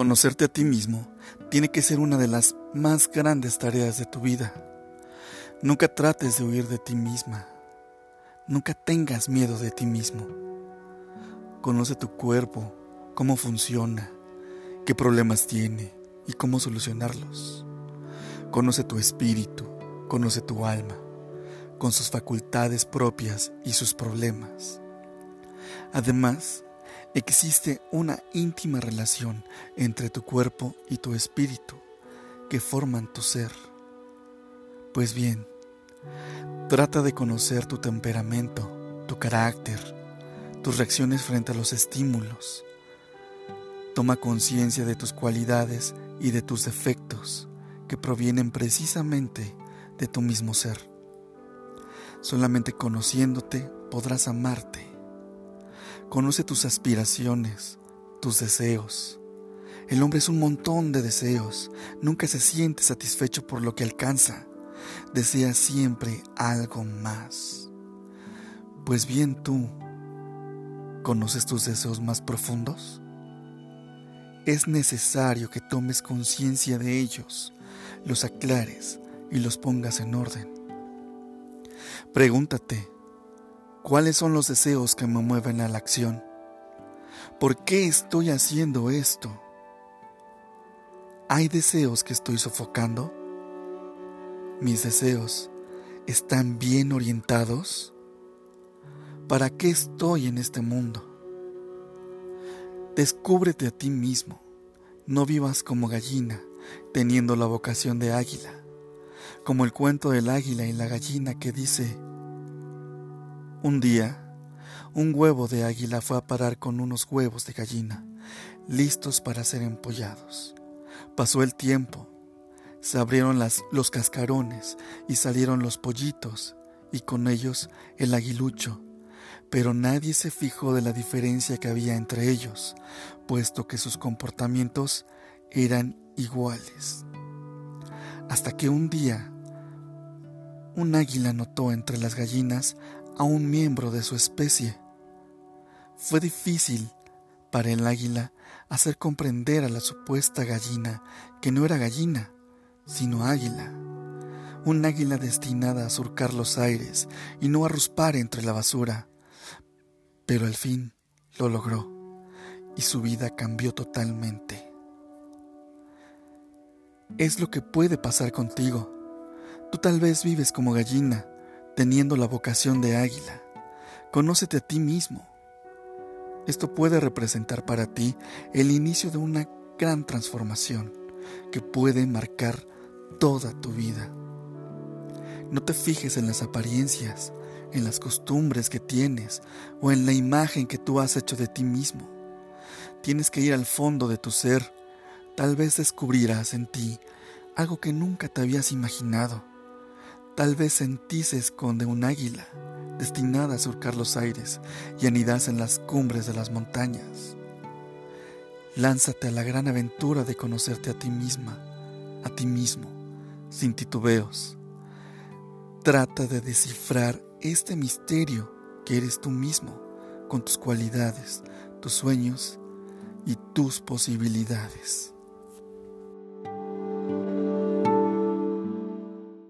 Conocerte a ti mismo tiene que ser una de las más grandes tareas de tu vida. Nunca trates de huir de ti misma. Nunca tengas miedo de ti mismo. Conoce tu cuerpo, cómo funciona, qué problemas tiene y cómo solucionarlos. Conoce tu espíritu, conoce tu alma, con sus facultades propias y sus problemas. Además, existe una íntima relación entre tu cuerpo y tu espíritu que forman tu ser. Pues bien, trata de conocer tu temperamento, tu carácter, tus reacciones frente a los estímulos. Toma conciencia de tus cualidades y de tus defectos que provienen precisamente de tu mismo ser. Solamente conociéndote podrás amarte. Conoce tus aspiraciones, tus deseos. El hombre es un montón de deseos, nunca se siente satisfecho por lo que alcanza, desea siempre algo más. Pues bien tú, ¿conoces tus deseos más profundos? Es necesario que tomes conciencia de ellos los aclares y los pongas en orden. Pregúntate, ¿cuáles son los deseos que me mueven a la acción? ¿Por qué estoy haciendo esto? ¿Hay deseos que estoy sofocando? ¿Mis deseos están bien orientados? ¿Para qué estoy en este mundo? Descúbrete a ti mismo. No vivas como gallina teniendo la vocación de águila, como el cuento del águila y la gallina que dice, un día, un huevo de águila fue a parar con unos huevos de gallina, listos para ser empollados. Pasó el tiempo, se abrieron las, los cascarones y salieron los pollitos, y con ellos el aguilucho, pero nadie se fijó de la diferencia que había entre ellos, puesto que sus comportamientos eran iguales. Hasta que un día un águila notó entre las gallinas a un miembro de su especie. Fue difícil para el águila hacer comprender a la supuesta gallina que no era gallina, sino águila. Un águila destinada a surcar los aires y no a ruspar entre la basura. Pero al fin lo logró y su vida cambió totalmente es lo que puede pasar contigo. Tú tal vez vives como gallina, teniendo la vocación de águila. Conócete a ti mismo. Esto puede representar para ti el inicio de una gran transformación que puede marcar toda tu vida. No te fijes en las apariencias, en las costumbres que tienes o en la imagen que tú has hecho de ti mismo. Tienes que ir al fondo de tu ser Tal vez descubrirás en ti algo que nunca te habías imaginado. Tal vez en ti se esconde un águila destinada a surcar los aires y anidarse en las cumbres de las montañas. Lánzate a la gran aventura de conocerte a ti misma, a ti mismo, sin titubeos. Trata de descifrar este misterio que eres tú mismo, con tus cualidades, tus sueños y tus posibilidades.